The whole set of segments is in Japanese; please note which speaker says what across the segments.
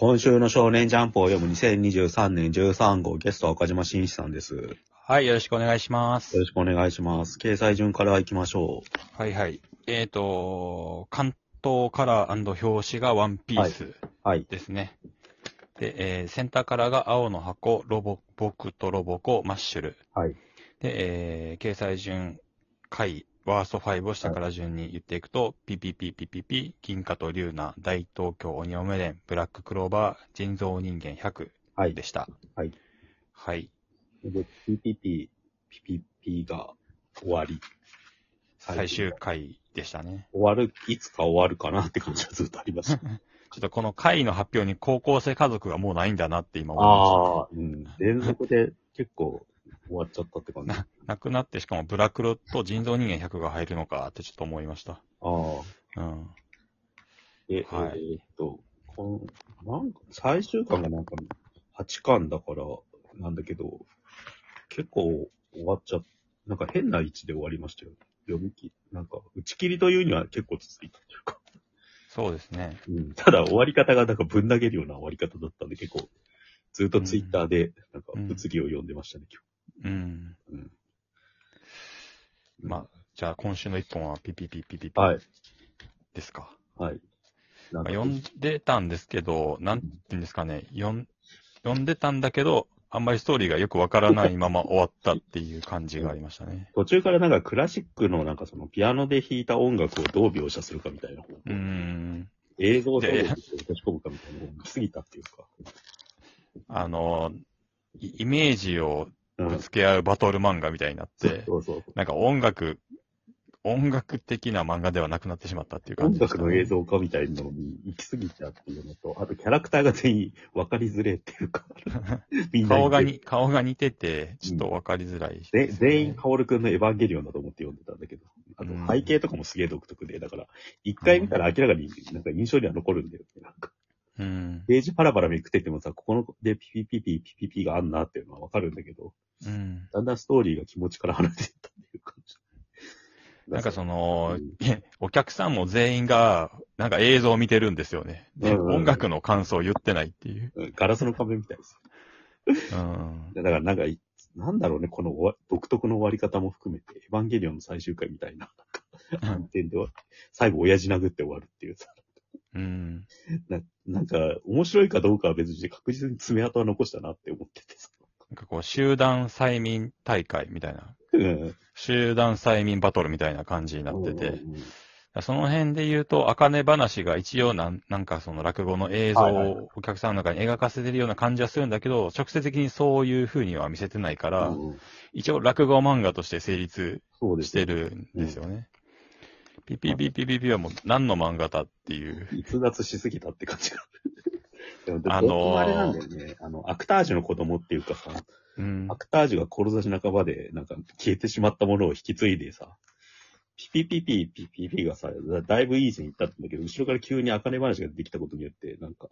Speaker 1: 今週の少年ジャンプを読む2023年13号ゲストは岡島真一さんです。よ
Speaker 2: はい、よろしくお願いします。
Speaker 1: ろしくお願いします。掲載順から行きましょ
Speaker 2: はいはい。えっ、と、関東カラー表紙がワンピース
Speaker 1: う。はい。
Speaker 2: ですね。で、えーセンターカラーが青の箱、ロボ、僕とロボコ、マッシュル。
Speaker 1: はい。
Speaker 2: で、えー掲載順、回、ワースト5を下から順に言っていくと、ピピピピピピ、銀河と竜ナ、大東京鬼嫁伝、ブラッククローバー、人造人間100
Speaker 1: はい。
Speaker 2: でした。
Speaker 1: はい。
Speaker 2: はい。
Speaker 1: で、PPP、PPP が終わり。
Speaker 2: 最終回でしたね。
Speaker 1: 終わる、いつか終わるかなって感じはずっとありました。
Speaker 2: ちょっとこの回の発表に高校生家族がもうないんだなって今思いま
Speaker 1: ああ、うん。連続で結構終わっちゃったって感じ。あ
Speaker 2: した。なくなってしかもブラクロと人造人間100が入るのかってちょっと思いました。
Speaker 1: あ。
Speaker 2: うん。
Speaker 1: え、
Speaker 2: はい
Speaker 1: えーっと、この、なんか、最終巻がなんか、8巻だから、なんだけど、結構終わっちゃっなんか変な位置で終わりましたよ。読み切なんか、打ち切りというには結構続いたというか。
Speaker 2: そうですね。
Speaker 1: うん。ただ終わり方がなんかぶん投げるような終わり方だったんで、結構、ずっとツイッターで、なんか、
Speaker 2: うん
Speaker 1: 物議を読んでましたね、
Speaker 2: うん。
Speaker 1: 今日。うん。
Speaker 2: まあ、じゃあ今週の一本はピピピピピピ
Speaker 1: はい。
Speaker 2: ですか。
Speaker 1: はい。なんか
Speaker 2: まあ、読んでたんですけど、なんていうんですかね、読ん読んでたんだけど、あんまりストーリーがよくわからない まま終わったっていう感じがありましたね。
Speaker 1: 途中からなんかクラシックのなんかそのピアノで弾いた音楽をどう描写するかみたいな
Speaker 2: うーん。
Speaker 1: 映像
Speaker 2: で
Speaker 1: 落とし込むかみたいな方が過ぎたっていうか。
Speaker 2: あの、イイメージを
Speaker 1: うん
Speaker 2: ぶつけ合うバトル漫画みたいになって、
Speaker 1: そうそう。
Speaker 2: なんか音楽、音楽的な漫画ではなくなってしまったっていう感
Speaker 1: 音
Speaker 2: じでした、
Speaker 1: 楽の映像化みたいなのに行き過ぎちゃうっていうのと、あとキャラクターが全員分かりづれっていうか、
Speaker 2: 顔がに、顔が似てて、ちょっとわかりづらい、
Speaker 1: で全員、カオルくんのエヴァンゲリオンだと思って読んでたんだけど、あと
Speaker 2: うん
Speaker 1: 背景とかもすげえ独特で、だから、一回見たら明らかになんか印象には残るんだよね。なんか
Speaker 2: うん。
Speaker 1: ページパラパラめくっててもさ、ここのでピピピピピピピがあんなっていうのはわかるんだけど、
Speaker 2: うん。
Speaker 1: だんだんストーリーが気持ちから離れていったっていう感じ。
Speaker 2: なんかその
Speaker 1: うん、
Speaker 2: お客さんも全員が、なんか映像を見てるんですよね。で
Speaker 1: うんうん
Speaker 2: 音楽の感想を言ってないっていう。
Speaker 1: うんガラスの壁みたいです。
Speaker 2: うん。
Speaker 1: だからなんかい、なんだろうね、この独特の終わり方も含めて、エヴァンゲリオンの最終回みたいな、なんか、反転では、最後親父殴って終わるっていうさ、
Speaker 2: うん。
Speaker 1: ななんか、面白いかどうかは別にして確実に爪痕は残したなって思っててさ。
Speaker 2: なんかこう、集団催眠大会みたいな。
Speaker 1: うん。
Speaker 2: 集団催眠バトルみたいな感じになってて。
Speaker 1: うん
Speaker 2: その辺で言うと、あかね話が一応なん、なんかその落語の映像
Speaker 1: はいはいはい
Speaker 2: をお客さんの中に描かせてるような感じはするんだけど、直接的にそういう風には見せてないから、
Speaker 1: うん
Speaker 2: 一応落語漫画として成立
Speaker 1: そうです
Speaker 2: してるんですよね。ピピピピピピはもう何の漫画だっていう。
Speaker 1: 逸脱しすぎたって感じが。
Speaker 2: あの
Speaker 1: あれなんだよね。あの、アクタージュの子供っていうかさ、
Speaker 2: うん
Speaker 1: ア。クタージュが志半ばで、なんか消えてしまったものを引き継いでさ、ピピピピピピピがさ、だだいぶいい線いったんだけど、後ろから急に茜話ができたことによって、なんか、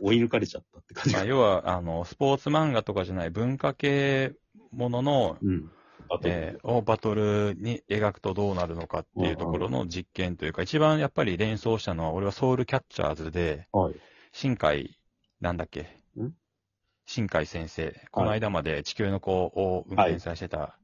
Speaker 1: 追い抜かれちゃったって感じ
Speaker 2: まあ、
Speaker 1: が。
Speaker 2: 要は、あの、スポーツ漫画とかじゃない文化系ものの、
Speaker 1: うん。あと、
Speaker 2: えーをバトルに描くとどうなるのかっていうところの実験というか、一番やっぱり連想したのは、俺はソウルキャッチャーズで、
Speaker 1: はい。
Speaker 2: 新海、なんだっけ？
Speaker 1: ん？
Speaker 2: 新海先生、この間まで地球の子を運転されしてた。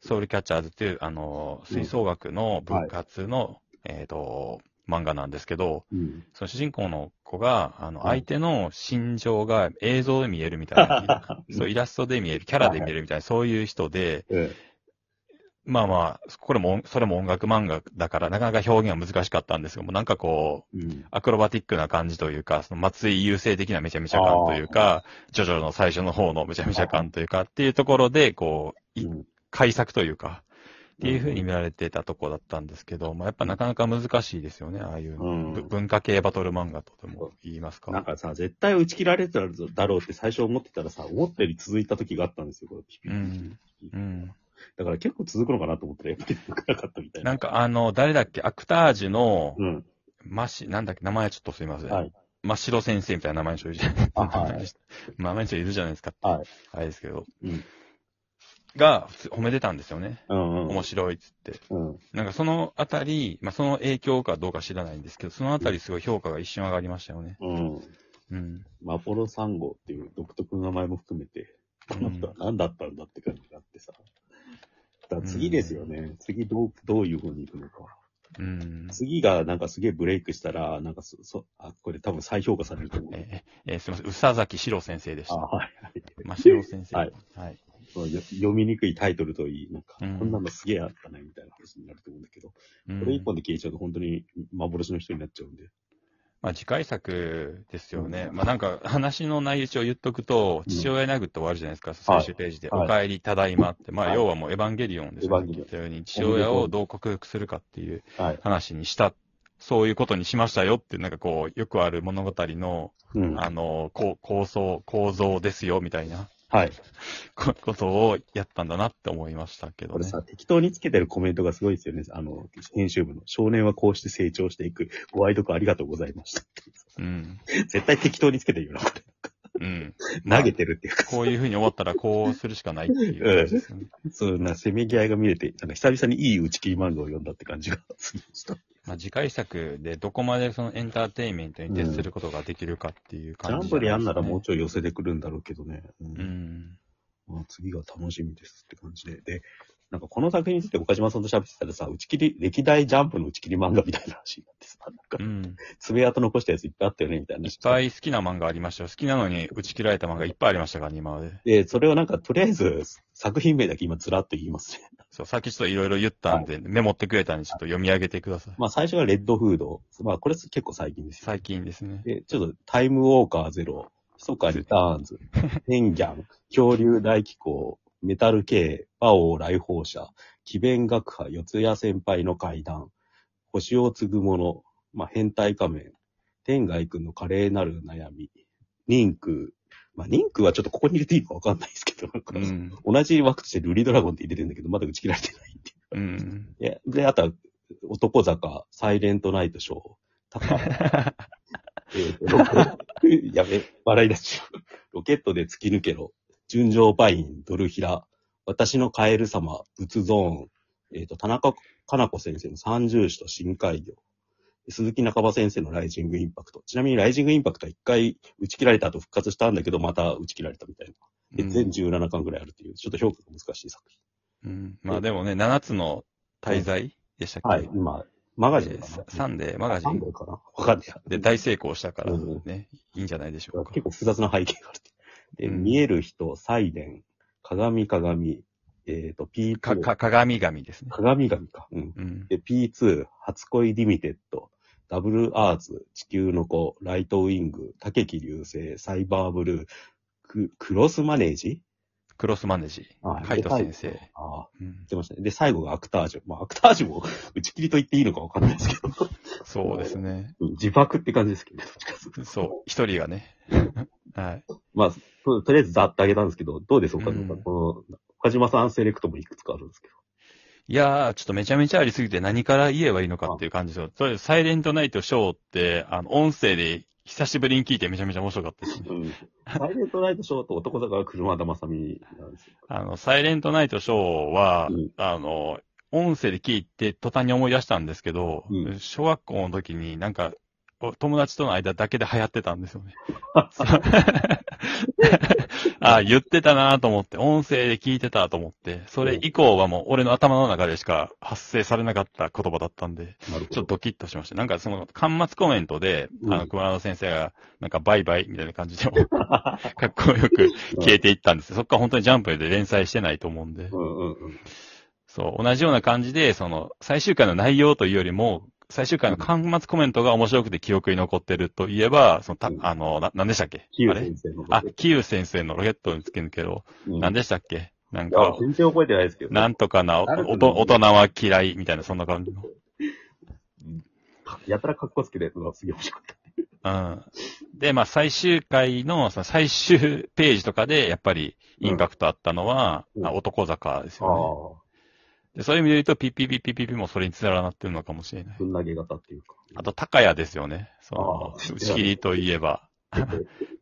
Speaker 2: ソウルキャッチャーズっていう、あの、吹奏楽の部活の、えっ、と、漫画なんですけど、
Speaker 1: うん。
Speaker 2: その主人公の子が、あの、
Speaker 1: はい。
Speaker 2: 相手の心情が映像で見えるみたいな、そう、イラストで見える、キャラで見えるみたいな、そういう人で、
Speaker 1: え
Speaker 2: まあまあ、これも、それも音楽漫画だから、なかなか表現は難しかったんですけども、なんかこう、
Speaker 1: えうん。
Speaker 2: アクロバティックな感じというか、その松井優生的なめちゃめちゃ感というか、ジョジョの最初の方のめちゃめちゃ感というか、っていうところで、こう、い
Speaker 1: うん。
Speaker 2: 改作というか、っていう風に見られてたとこだったんですけど、まあやっぱなかなか難しいですよね、ああいう、
Speaker 1: うん。
Speaker 2: ぶ文化系バトル漫画とでも言いますか。
Speaker 1: なんかさ、絶対打ち切られただろうって最初思ってたらさ、思ったより続いた時があったんですよ、これピピピピ。
Speaker 2: うん。うん。
Speaker 1: だから結構続くのかなと思ったら、やっぱり続かなかったみたいな。
Speaker 2: なんかあの、誰だっけ、アクタージュの、
Speaker 1: うん。
Speaker 2: マシ、なんだっけ、名前ちょっとすいません。
Speaker 1: はい。
Speaker 2: 真っ白先生みたいな名前の人いるじゃない
Speaker 1: あはい
Speaker 2: 名前の人いるじゃないですか。
Speaker 1: はい。
Speaker 2: あれですけど。
Speaker 1: うん
Speaker 2: が、褒めてたんですよね。
Speaker 1: うんうん。
Speaker 2: 面白いっつって。
Speaker 1: うん。
Speaker 2: なんかそのあたり、まあその影響かどうか知らないんですけど、そのあたりすごい評価が一瞬上がりましたよね。
Speaker 1: うん。
Speaker 2: うん。
Speaker 1: アポロ3号っていう独特の名前も含めて、この人は何だったんだって感じがあってさ。次ですよね。次どう、どういう風に行くのか。
Speaker 2: うん。
Speaker 1: 次がなんかすげえブレイクしたら、なんかそ、そ、あ、これ多分再評価されると思う。
Speaker 2: えーえーすみません。宇佐崎史郎先生でし
Speaker 1: あ、
Speaker 2: た。
Speaker 1: はい、はい。
Speaker 2: まあ、史郎先生。
Speaker 1: はい。
Speaker 2: はい。
Speaker 1: 読みにくいタイトルといい、なんか、
Speaker 2: うん
Speaker 1: こんなのすげえあったね、みたいな話になると思うんだけど、
Speaker 2: うん
Speaker 1: これ一本で消えちゃうと本当に幻の人になっちゃうんで。
Speaker 2: まあ、次回作ですよね。まあ、なんか、話の内容一応言っとくと、
Speaker 1: うん
Speaker 2: 父親殴って終わるじゃないですか、最終ページで。
Speaker 1: はい
Speaker 2: お帰り、ただいまって。まあ、
Speaker 1: はい
Speaker 2: 要はもうエヴァンゲリオンです。
Speaker 1: エヴァンゲリオン
Speaker 2: 言ったように、父親をどう克服するかっていう
Speaker 1: はい。
Speaker 2: 話にした、そういうことにしましたよってなんかこう、よくある物語の、
Speaker 1: うん。
Speaker 2: あの、こう構想、構造ですよ、みたいな
Speaker 1: はい。
Speaker 2: こ ことをやったんだなって思いましたけどね。
Speaker 1: これさ、適当につけてるコメントがすごいですよね。あの、編集部の。少年はこうして成長していく。ご愛読ありがとうございました。
Speaker 2: うん。
Speaker 1: 絶対適当につけてるよな、こ
Speaker 2: うん。
Speaker 1: れ。投げてるっていうか。
Speaker 2: こういう風に終わったらこうするしかないっていう感じですよね。
Speaker 1: そうな、せめぎ合いが見れて、なんか久々にいい打ち切り漫画を読んだって感じがするした。ジ
Speaker 2: まあ、次回作でどこまでそのエンターテインメントに徹することができるかっていう感じ、
Speaker 1: ャンプでやんならもうちょい寄せてくるんだろうけどね。う
Speaker 2: うんん。
Speaker 1: まあ、次が楽しみですって感じで。で、なんかこの作品について岡島さんと喋ってたらさ、打ち切り、歴代ジャンプの打ち切り漫画みたいな話になってさ、なんか
Speaker 2: うん。
Speaker 1: 爪痕残したやついっぱいあったよね、みたいない
Speaker 2: っぱい好きな漫画ありましたよ。好きなのに打ち切られた漫画いっぱいありましたからね、今まで。
Speaker 1: で、それをなんかとりあえず作品名だけ今ずらっと言いますね。
Speaker 2: そう、さっきちょっといろいろ言ったんで、メモってくれたんでちょっと読み上げてください。
Speaker 1: まあ最初がレッドフード。まあこれ結構最近ですよ。
Speaker 2: 最近ですね。
Speaker 1: で、ちょっとタイムウォーカーゼロ、ヒソカリターンズ、ペンギャン、恐竜大気候、メタル系、バオー来訪者、奇弁学派、四谷先輩の階段、星を継ぐ者、まあ、変態仮面、天外くんの華麗なる悩み、リンク、まあ、リンクはちょっとここに入れていいのかわかんないですけど、なんか
Speaker 2: うん。
Speaker 1: 同じ枠としてルリドラゴンって入れてるんだけど、まだ打ち切られてないっていう。
Speaker 2: うん。
Speaker 1: で、であとは、男坂、サイレントナイトショー、タカ、えー やべ、笑い出し。ロケットで突き抜けろ。純情パイン、ドルヒラ。私のカエル様、仏ゾーン。えっ、と、田中かな子先生の三重視と深海魚。鈴木中場先生のライジングインパクト。ちなみにライジングインパクトは一回打ち切られた後復活したんだけど、また打ち切られたみたいな。で、全17巻ぐらいあるっていう、ちょっと評価が難しい作品。
Speaker 2: うん。まあでもね、7つの滞在でしたっけ、
Speaker 1: はい、今、マガジン
Speaker 2: え
Speaker 1: かな？
Speaker 2: ーサンデーマガジン
Speaker 1: サンデーかな？わかんないや。
Speaker 2: で大成功したから
Speaker 1: うん
Speaker 2: ね、いいんじゃないでしょうか。
Speaker 1: 結構複雑な背景がある。で、
Speaker 2: うん
Speaker 1: 見える人、サイレン、鏡鏡、えっ、と、P2、
Speaker 2: か、か、鏡神ですね。
Speaker 1: 鏡神か。うん。
Speaker 2: うん。
Speaker 1: で、P2、初恋リミテッド、ダブルアーツ、地球の子、ライトウィング、竹木流星、サイバーブルー、ククロスマネージ
Speaker 2: クロスマネージ。
Speaker 1: はい
Speaker 2: カイト先生。
Speaker 1: ああ、
Speaker 2: うん
Speaker 1: てましたね。で、最後がアクタージュ。まあ、アクタージュも 打ち切りと言っていいのかわかんないですけど、
Speaker 2: そうですね。
Speaker 1: うん自爆って感じですけどね、
Speaker 2: そう、一人がね。はい。
Speaker 1: まあ、ととりあえずざっとあげたんですけど、どうです岡島さんこの、岡島さんセレクトもいくつかあるんですけど。
Speaker 2: いやー、ちょっとめちゃめちゃありすぎて何から言えばいいのかっていう感じですよ。とりあえず、サイレントナイトショーって、あの、音声で久しぶりに聞いてめちゃめちゃ面白かったですね。
Speaker 1: うん。サイレントナイトショーと男坂は車田正美なんですよ。
Speaker 2: あの、サイレントナイトショーは、
Speaker 1: うん
Speaker 2: あの、音声で聞いて途端に思い出したんですけど、
Speaker 1: うん
Speaker 2: 小学校の時になんか、お友達との間だけで流行ってたんですよね。あ言ってたなと思って、音声で聞いてたと思って、それ以降はもう俺の頭の中でしか発生されなかった言葉だったんで。ちょっとドキッとしました。なんかその、端末コメントで、
Speaker 1: うん
Speaker 2: あの、熊田先生が、なんかバイバイみたいな感じでも、かっこよく消えていったんですよそっから本当にジャンプで連載してないと思うんで。
Speaker 1: うんうんうん。
Speaker 2: そう、同じような感じで、その、最終回の内容というよりも、最終回の端末コメントが面白くて記憶に残ってるといえば、その、た
Speaker 1: うん
Speaker 2: あの、な、なんでしたっけ？
Speaker 1: キユ先生の。
Speaker 2: あ、キユ先生のロケットにつけ抜けろ。
Speaker 1: うん、
Speaker 2: なんでしたっけ？なんか、
Speaker 1: 全然覚えてないですけど。
Speaker 2: なんとかな、おと大人は嫌いみたいな、そんな感じの。
Speaker 1: やたら格好つけたやつがすげえ面白かった。
Speaker 2: うん。で、まあ、最終回の、その最終ページとかで、やっぱり、インパクトあったのは、
Speaker 1: うん
Speaker 2: あ男坂です
Speaker 1: あ
Speaker 2: よ
Speaker 1: あ。
Speaker 2: ね。でそういう意味で言うと、ピッピピピピピもそれにつなってるのかもしれない。
Speaker 1: ぶん投げ型っていうか。
Speaker 2: あと、高谷ですよね。その、打ち切りといえば、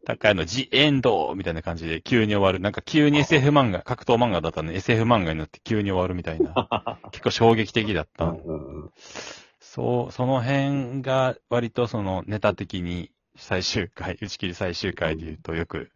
Speaker 2: 高谷のジエンドみたいな感じで急に終わる。なんか急に SF 漫画、格闘漫画だったのに SF 漫画になって急に終わるみたいな。結構衝撃的だった。そう、その辺が割とそのネタ的に最終回、打ち切り最終回で言うとよく、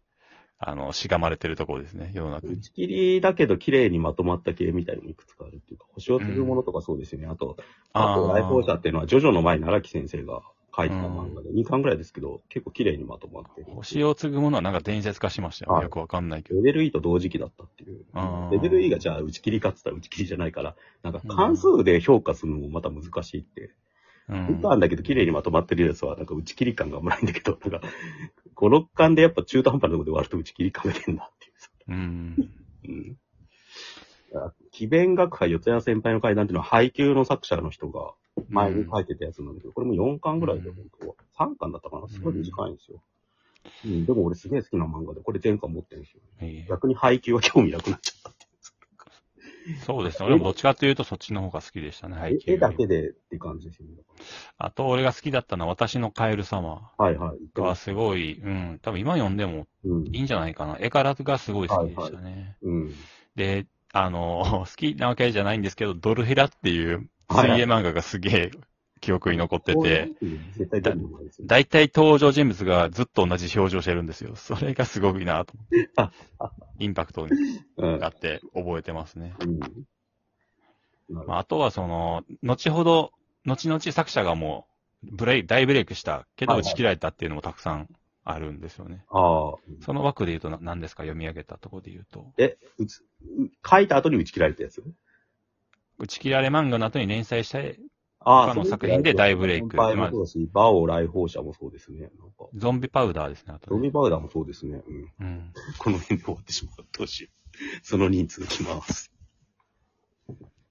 Speaker 2: あの、しがまれてるところですね、世の中に。
Speaker 1: 打ち切りだけど綺麗にまとまった系みたいにもいくつかあるっていうか、星を継ぐものとかそうですよね。あと、あと、来訪者っていうのは、ジョジョの前に荒木先生が書いた漫画で、2巻ぐらいですけど、結構綺麗にまとまってる。
Speaker 2: 星を継ぐものはなんか伝説化しましたよ。
Speaker 1: はい
Speaker 2: よくわかんないけど。
Speaker 1: レベル E と同時期だったっていう
Speaker 2: あ。ー
Speaker 1: レベル E がじゃあ打ち切りかって言ったら打ち切りじゃないから、なんか関数で評価するのもまた難しいって。
Speaker 2: う
Speaker 1: 2
Speaker 2: ん。
Speaker 1: 巻だけど綺麗にまとまってるやつは、なんか打ち切り感があんまないんだけど、なんか、5、6巻でやっぱ中途半端なところで割ると打ち切り感が出るなっていうさ。
Speaker 2: うん。
Speaker 1: うん。あ奇弁学派四谷先輩の階段っていうのは配給の作者の人が前に書いてたやつなんだけど、これも4巻ぐらいで、本当は。3巻だったかなすごい短いんですよ。うん、でも俺すげえ好きな漫画で、これ全巻持ってるんですよ。
Speaker 2: ええ
Speaker 1: 逆に配給は興味なくなっちゃった
Speaker 2: そうですね。俺もどっちかというとそっちの方が好きでしたね、背
Speaker 1: い絵だけでって感じですよね。
Speaker 2: あと、俺が好きだったのは、私のカエル様
Speaker 1: はいはい。
Speaker 2: がすごい、うん、多分今読んでも
Speaker 1: うん。
Speaker 2: いいんじゃないかな。絵柄がすごい好きでしたね。
Speaker 1: うん。
Speaker 2: で、あの、好きなわけじゃないんですけど、ドルヘラっていう水泳漫画がすげえ記憶に残ってて。大体登場人物がずっと同じ表情してるんですよ。それがすごいなと思って。インパクト
Speaker 1: うん。
Speaker 2: があって覚えてますね。
Speaker 1: うん。
Speaker 2: まあ、あとはその、後ほど、後々作者がもう、ブレイ大ブレイクしたけど打ち切られたっていうのもたくさんあるんですよね。
Speaker 1: ああ。
Speaker 2: その枠で言うとな何ですか？読み上げたところで言うと。
Speaker 1: え、うつ、う書いた後に打ち切られたやつ？
Speaker 2: 打ち切られ漫画の後に連載して、
Speaker 1: あ
Speaker 2: 他の作品で大ブレイク
Speaker 1: 先輩もそうだし、バオ来訪者もそうですね。なんか、
Speaker 2: ゾンビパウダーですね、あ
Speaker 1: ゾンビパウダーもそうですね。うん。
Speaker 2: うん。
Speaker 1: この辺で終わってしまう。どうしよう。その人数きます。